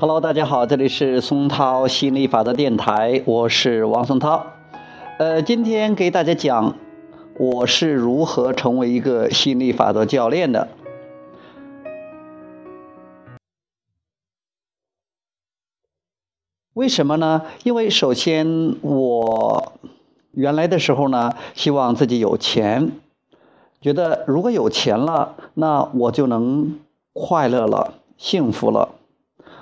Hello，大家好，这里是松涛心理法则电台，我是王松涛。呃，今天给大家讲我是如何成为一个心理法则教练的。为什么呢？因为首先我原来的时候呢，希望自己有钱，觉得如果有钱了，那我就能快乐了、幸福了。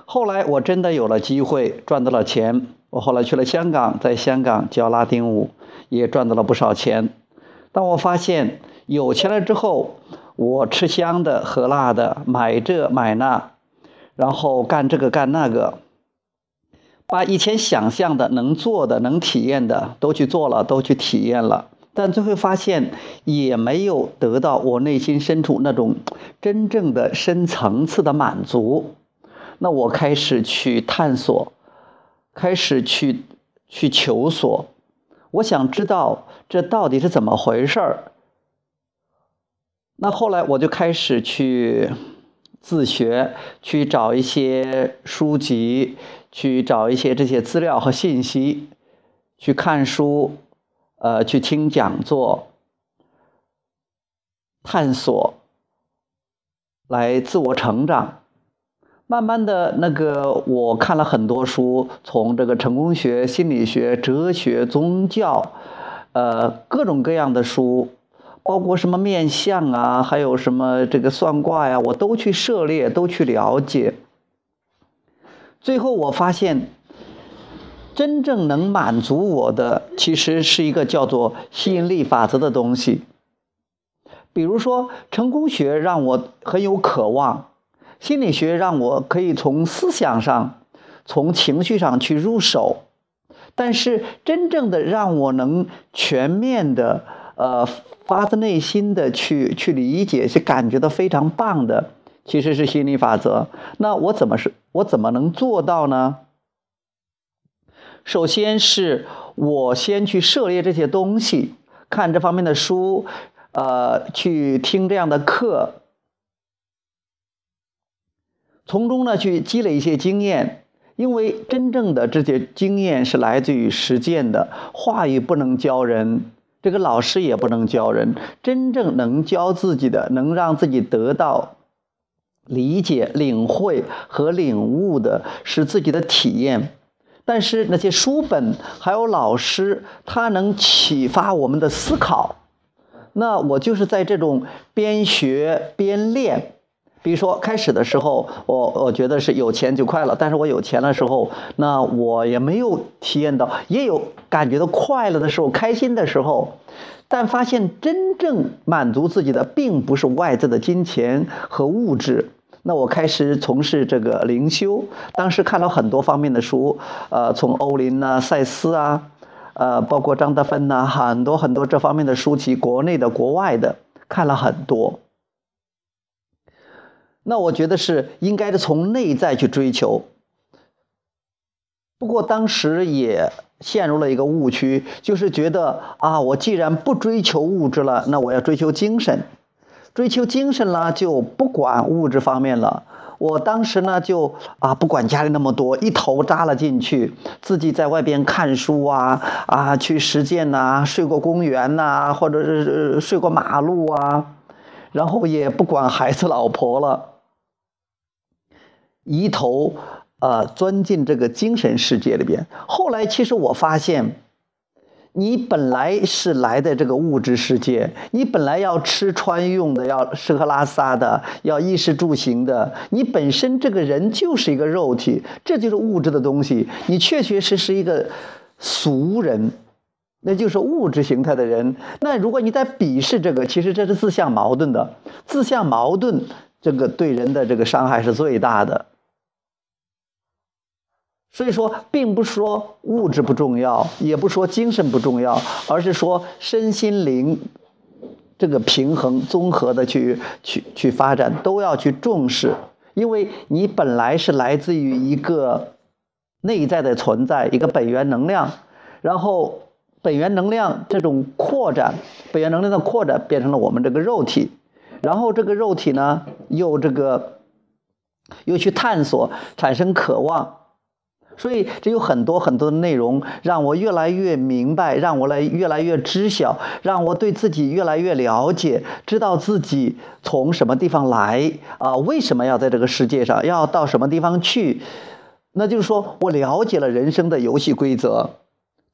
后来我真的有了机会，赚到了钱。我后来去了香港，在香港教拉丁舞，也赚到了不少钱。当我发现有钱了之后，我吃香的喝辣的，买这买那，然后干这个干那个，把以前想象的、能做的、能体验的都去做了，都去体验了，但最后发现也没有得到我内心深处那种真正的深层次的满足。那我开始去探索，开始去去求索，我想知道这到底是怎么回事儿。那后来我就开始去自学，去找一些书籍，去找一些这些资料和信息，去看书，呃，去听讲座，探索，来自我成长。慢慢的那个，我看了很多书，从这个成功学、心理学、哲学、宗教，呃，各种各样的书，包括什么面相啊，还有什么这个算卦呀，我都去涉猎，都去了解。最后我发现，真正能满足我的，其实是一个叫做吸引力法则的东西。比如说，成功学让我很有渴望。心理学让我可以从思想上、从情绪上去入手，但是真正的让我能全面的、呃，发自内心的去去理解、去感觉到非常棒的，其实是心理法则。那我怎么是？我怎么能做到呢？首先是我先去涉猎这些东西，看这方面的书，呃，去听这样的课。从中呢去积累一些经验，因为真正的这些经验是来自于实践的。话语不能教人，这个老师也不能教人。真正能教自己的，能让自己得到理解、领会和领悟的，是自己的体验。但是那些书本还有老师，他能启发我们的思考。那我就是在这种边学边练。比如说，开始的时候，我我觉得是有钱就快乐，但是我有钱的时候，那我也没有体验到，也有感觉到快乐的时候，开心的时候，但发现真正满足自己的，并不是外在的金钱和物质。那我开始从事这个灵修，当时看了很多方面的书，呃，从欧林呐、塞斯啊，呃，包括张德芬呐，很多很多这方面的书籍，国内的、国外的，看了很多。那我觉得是应该是从内在去追求。不过当时也陷入了一个误区，就是觉得啊，我既然不追求物质了，那我要追求精神，追求精神了就不管物质方面了。我当时呢就啊不管家里那么多，一头扎了进去，自己在外边看书啊啊去实践呐，睡过公园呐，或者是睡过马路啊，然后也不管孩子老婆了。一头，呃，钻进这个精神世界里边。后来，其实我发现，你本来是来的这个物质世界，你本来要吃穿用的，要吃喝拉撒的，要衣食住行的。你本身这个人就是一个肉体，这就是物质的东西。你确确实实一个俗人，那就是物质形态的人。那如果你在鄙视这个，其实这是自相矛盾的。自相矛盾，这个对人的这个伤害是最大的。所以说，并不说物质不重要，也不说精神不重要，而是说身心灵这个平衡、综合的去去去发展，都要去重视。因为你本来是来自于一个内在的存在，一个本源能量，然后本源能量这种扩展，本源能量的扩展变成了我们这个肉体，然后这个肉体呢，又这个又去探索，产生渴望。所以这有很多很多的内容，让我越来越明白，让我来越来越知晓，让我对自己越来越了解，知道自己从什么地方来啊，为什么要在这个世界上，要到什么地方去？那就是说我了解了人生的游戏规则。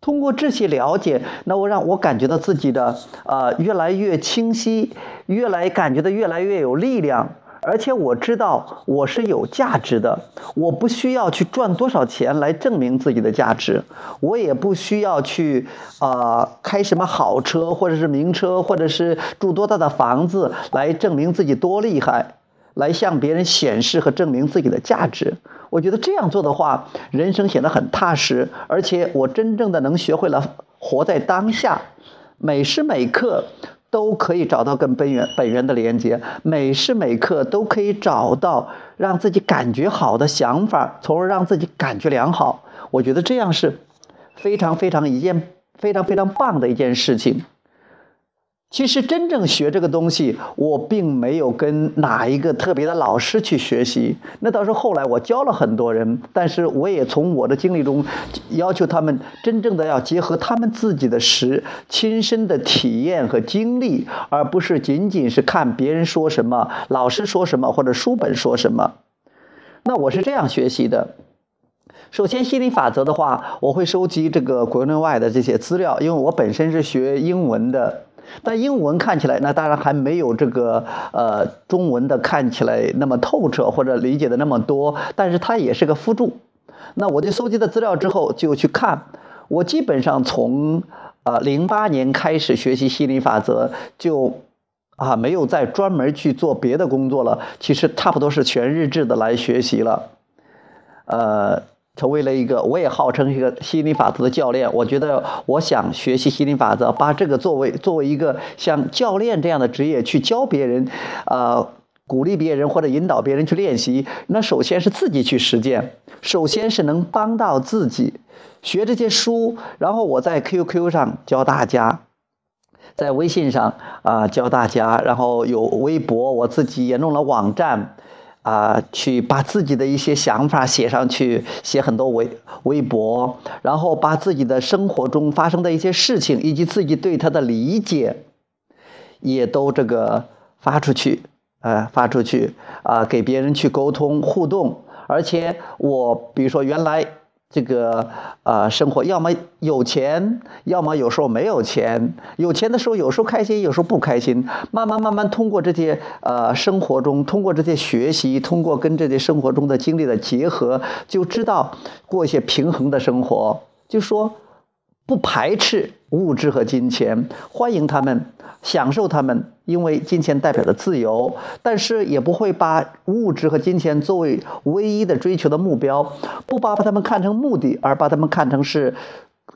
通过这些了解，那我让我感觉到自己的呃越来越清晰，越来感觉到越来越有力量。而且我知道我是有价值的，我不需要去赚多少钱来证明自己的价值，我也不需要去啊开什么好车或者是名车，或者是住多大的房子来证明自己多厉害，来向别人显示和证明自己的价值。我觉得这样做的话，人生显得很踏实，而且我真正的能学会了活在当下，每时每刻。都可以找到跟本源本源的连接，每时每刻都可以找到让自己感觉好的想法，从而让自己感觉良好。我觉得这样是非常非常一件非常非常棒的一件事情。其实真正学这个东西，我并没有跟哪一个特别的老师去学习。那倒是后来我教了很多人，但是我也从我的经历中，要求他们真正的要结合他们自己的实亲身的体验和经历，而不是仅仅是看别人说什么、老师说什么或者书本说什么。那我是这样学习的。首先，心理法则的话，我会收集这个国内外的这些资料，因为我本身是学英文的。但英文看起来，那当然还没有这个呃中文的看起来那么透彻或者理解的那么多，但是它也是个辅助。那我就搜集的资料之后就去看，我基本上从呃零八年开始学习心理法则，就啊没有再专门去做别的工作了，其实差不多是全日制的来学习了，呃。成为了一个，我也号称一个心理法则的教练。我觉得，我想学习心理法则，把这个作为作为一个像教练这样的职业去教别人，呃，鼓励别人或者引导别人去练习。那首先是自己去实践，首先是能帮到自己。学这些书，然后我在 QQ 上教大家，在微信上啊教大家，然后有微博，我自己也弄了网站。啊，去把自己的一些想法写上去，写很多微微博，然后把自己的生活中发生的一些事情，以及自己对他的理解，也都这个发出去，呃，发出去啊，给别人去沟通互动，而且我比如说原来。这个呃，生活要么有钱，要么有时候没有钱。有钱的时候，有时候开心，有时候不开心。慢慢慢慢，通过这些呃生活中，通过这些学习，通过跟这些生活中的经历的结合，就知道过一些平衡的生活。就说。不排斥物质和金钱，欢迎他们，享受他们，因为金钱代表着自由。但是也不会把物质和金钱作为唯一的追求的目标，不把把他们看成目的，而把他们看成是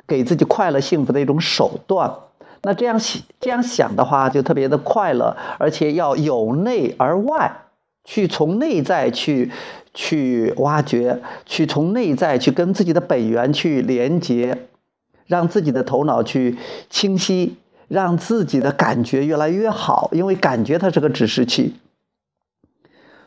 给自己快乐幸福的一种手段。那这样想这样想的话，就特别的快乐，而且要由内而外去从内在去去挖掘，去从内在去跟自己的本源去连接。让自己的头脑去清晰，让自己的感觉越来越好，因为感觉它是个指示器。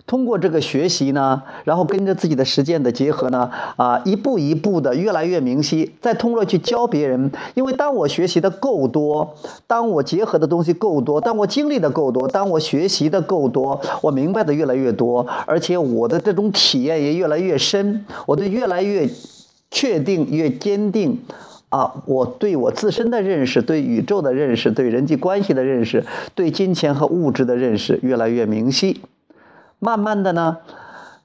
通过这个学习呢，然后跟着自己的实践的结合呢，啊，一步一步的越来越明晰。再通过去教别人，因为当我学习的够多，当我结合的东西够多，当我经历的够多，当我学习的够多，我明白的越来越多，而且我的这种体验也越来越深，我的越来越确定，越坚定。啊，我对我自身的认识，对宇宙的认识，对人际关系的认识，对金钱和物质的认识越来越明晰。慢慢的呢，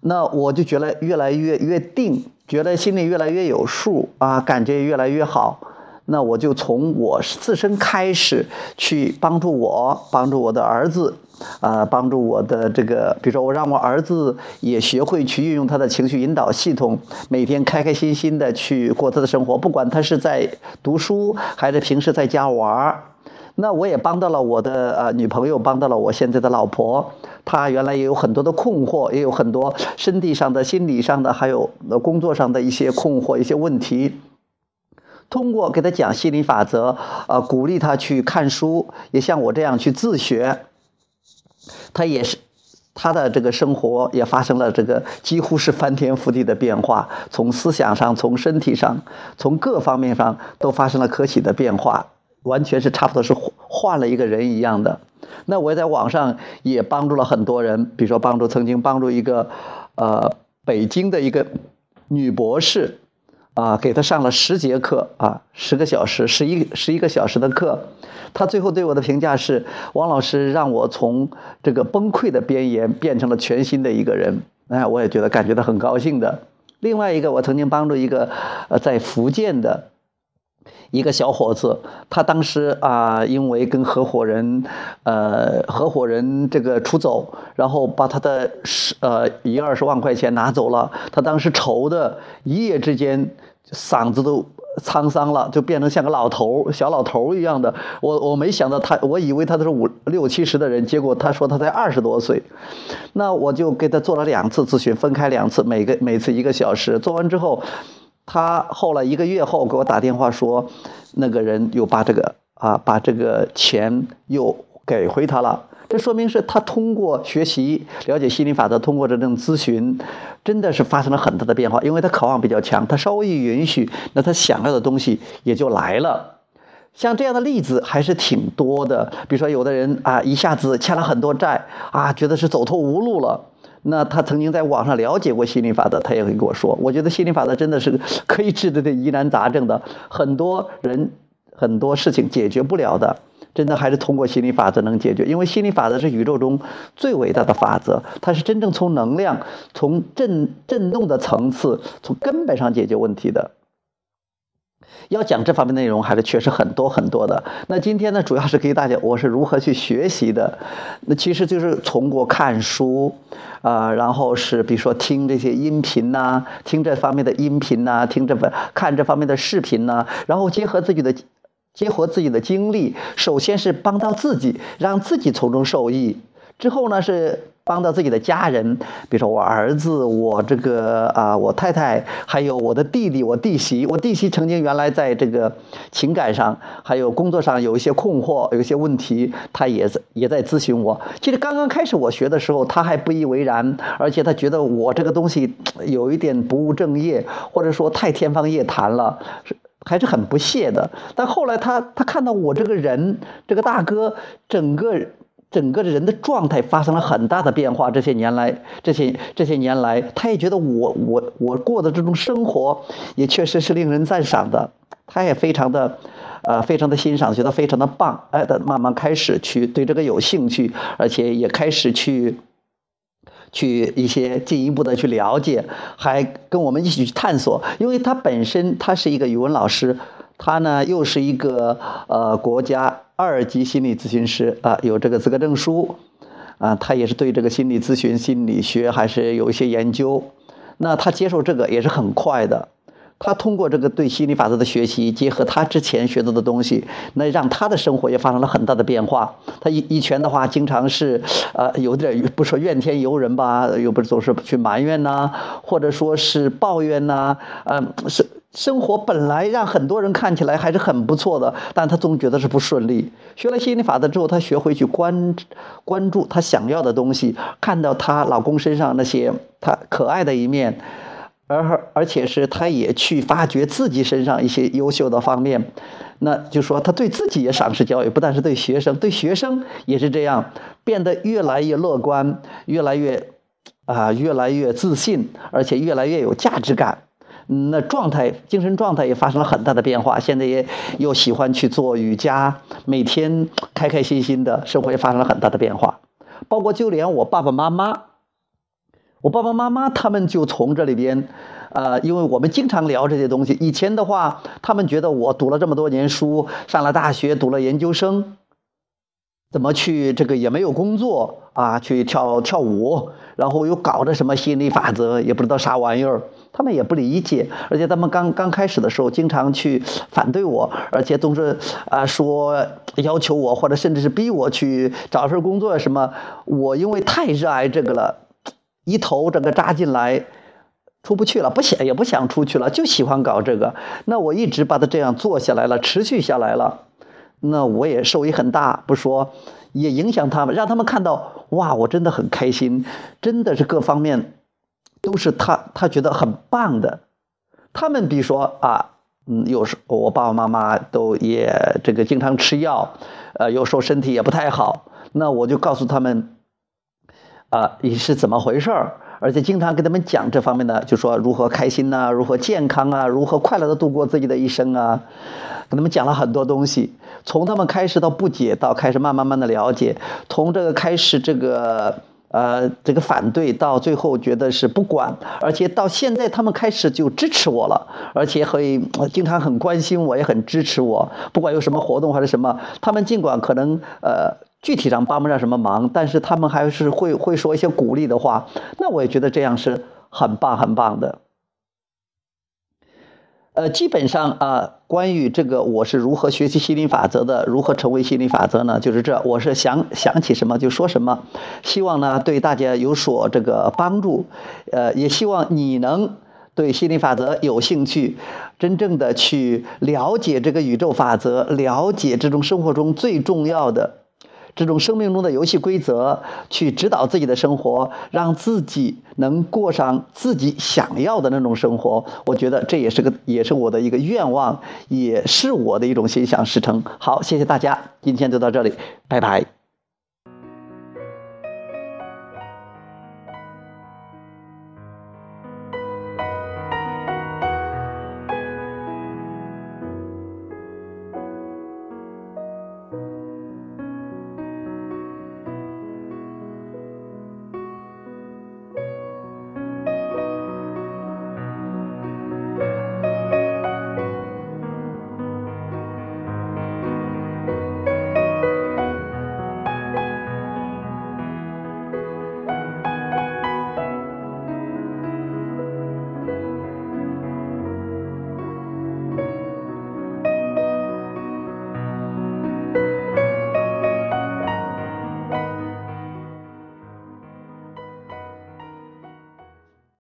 那我就觉得越来越越定，觉得心里越来越有数啊，感觉越来越好。那我就从我自身开始去帮助我，帮助我的儿子，啊，帮助我的这个，比如说我让我儿子也学会去运用他的情绪引导系统，每天开开心心的去过他的生活，不管他是在读书还是平时在家玩儿。那我也帮到了我的呃女朋友，帮到了我现在的老婆，她原来也有很多的困惑，也有很多身体上的、心理上的，还有工作上的一些困惑、一些问题。通过给他讲心理法则，呃，鼓励他去看书，也像我这样去自学，他也是他的这个生活也发生了这个几乎是翻天覆地的变化，从思想上、从身体上、从各方面上都发生了可喜的变化，完全是差不多是换了一个人一样的。那我在网上也帮助了很多人，比如说帮助曾经帮助一个，呃，北京的一个女博士。啊，给他上了十节课啊，十个小时，十一十一个小时的课，他最后对我的评价是：王老师让我从这个崩溃的边缘变成了全新的一个人。哎，我也觉得感觉到很高兴的。另外一个，我曾经帮助一个呃在福建的。一个小伙子，他当时啊，因为跟合伙人，呃，合伙人这个出走，然后把他的十呃一二十万块钱拿走了。他当时愁的，一夜之间嗓子都沧桑了，就变成像个老头小老头一样的。我我没想到他，我以为他都是五六七十的人，结果他说他才二十多岁。那我就给他做了两次咨询，分开两次，每个每次一个小时。做完之后。他后来一个月后给我打电话说，那个人又把这个啊把这个钱又给回他了。这说明是他通过学习了解心理法则，通过这种咨询，真的是发生了很大的变化。因为他渴望比较强，他稍微一允许，那他想要的东西也就来了。像这样的例子还是挺多的。比如说有的人啊一下子欠了很多债啊，觉得是走投无路了。那他曾经在网上了解过心理法则，他也会跟我说，我觉得心理法则真的是可以治得的疑难杂症的，很多人 很多事情解决不了的，真的还是通过心理法则能解决，因为心理法则是宇宙中最伟大的法则，它是真正从能量、从震震动的层次、从根本上解决问题的。要讲这方面内容，还是确实很多很多的。那今天呢，主要是给大家我是如何去学习的。那其实就是通过看书，啊，然后是比如说听这些音频呐，听这方面的音频呐，听这份看这方面的视频呐，然后结合自己的结合自己的经历，首先是帮到自己，让自己从中受益。之后呢是。帮到自己的家人，比如说我儿子，我这个啊，我太太，还有我的弟弟，我弟媳。我弟媳曾经原来在这个情感上，还有工作上有一些困惑，有一些问题，他也在也在咨询我。其实刚刚开始我学的时候，他还不以为然，而且他觉得我这个东西有一点不务正业，或者说太天方夜谭了，还是很不屑的。但后来他他看到我这个人，这个大哥整个。整个人的状态发生了很大的变化。这些年来，这些这些年来，他也觉得我我我过的这种生活也确实是令人赞赏的。他也非常的，呃，非常的欣赏，觉得非常的棒。哎，他慢慢开始去对这个有兴趣，而且也开始去去一些进一步的去了解，还跟我们一起去探索。因为他本身他是一个语文老师，他呢又是一个呃国家。二级心理咨询师啊，有这个资格证书，啊，他也是对这个心理咨询、心理学还是有一些研究。那他接受这个也是很快的。他通过这个对心理法则的学习，结合他之前学到的东西，那让他的生活也发生了很大的变化。他以以前的话，经常是呃有点不说怨天尤人吧，又不是总是去埋怨呐，或者说是抱怨呐，嗯是。生活本来让很多人看起来还是很不错的，但他总觉得是不顺利。学了心理法则之后，他学会去关关注他想要的东西，看到她老公身上那些他可爱的一面，而而且是他也去发掘自己身上一些优秀的方面。那就说他对自己也赏识教育，不但是对学生，对学生也是这样，变得越来越乐观，越来越啊越来越自信，而且越来越有价值感。那状态、精神状态也发生了很大的变化，现在也又喜欢去做瑜伽，每天开开心心的生活也发生了很大的变化。包括就连我爸爸妈妈，我爸爸妈妈他们就从这里边，呃，因为我们经常聊这些东西。以前的话，他们觉得我读了这么多年书，上了大学，读了研究生，怎么去这个也没有工作啊，去跳跳舞，然后又搞着什么心理法则，也不知道啥玩意儿。他们也不理解，而且他们刚刚开始的时候，经常去反对我，而且总是啊说要求我，或者甚至是逼我去找份工作什么。我因为太热爱这个了，一头这个扎进来，出不去了，不想也不想出去了，就喜欢搞这个。那我一直把它这样做下来了，持续下来了。那我也受益很大，不说，也影响他们，让他们看到哇，我真的很开心，真的是各方面都是他他觉得很棒的。他们比如说啊，嗯，有时我爸爸妈妈都也这个经常吃药，呃，有时候身体也不太好，那我就告诉他们，啊，你是怎么回事儿？而且经常跟他们讲这方面的，就说如何开心呐，如何健康啊，如何快乐的度过自己的一生啊，跟他们讲了很多东西。从他们开始到不解，到开始慢慢慢的了解，从这个开始这个呃这个反对，到最后觉得是不管，而且到现在他们开始就支持我了，而且会经常很关心我，也很支持我，不管有什么活动还是什么，他们尽管可能呃。具体上帮不上什么忙，但是他们还是会会说一些鼓励的话，那我也觉得这样是很棒很棒的。呃，基本上啊，关于这个我是如何学习心理法则的，如何成为心理法则呢？就是这，我是想想起什么就说什么，希望呢对大家有所这个帮助，呃，也希望你能对心理法则有兴趣，真正的去了解这个宇宙法则，了解这种生活中最重要的。这种生命中的游戏规则，去指导自己的生活，让自己能过上自己想要的那种生活。我觉得这也是个，也是我的一个愿望，也是我的一种心想事成。好，谢谢大家，今天就到这里，拜拜。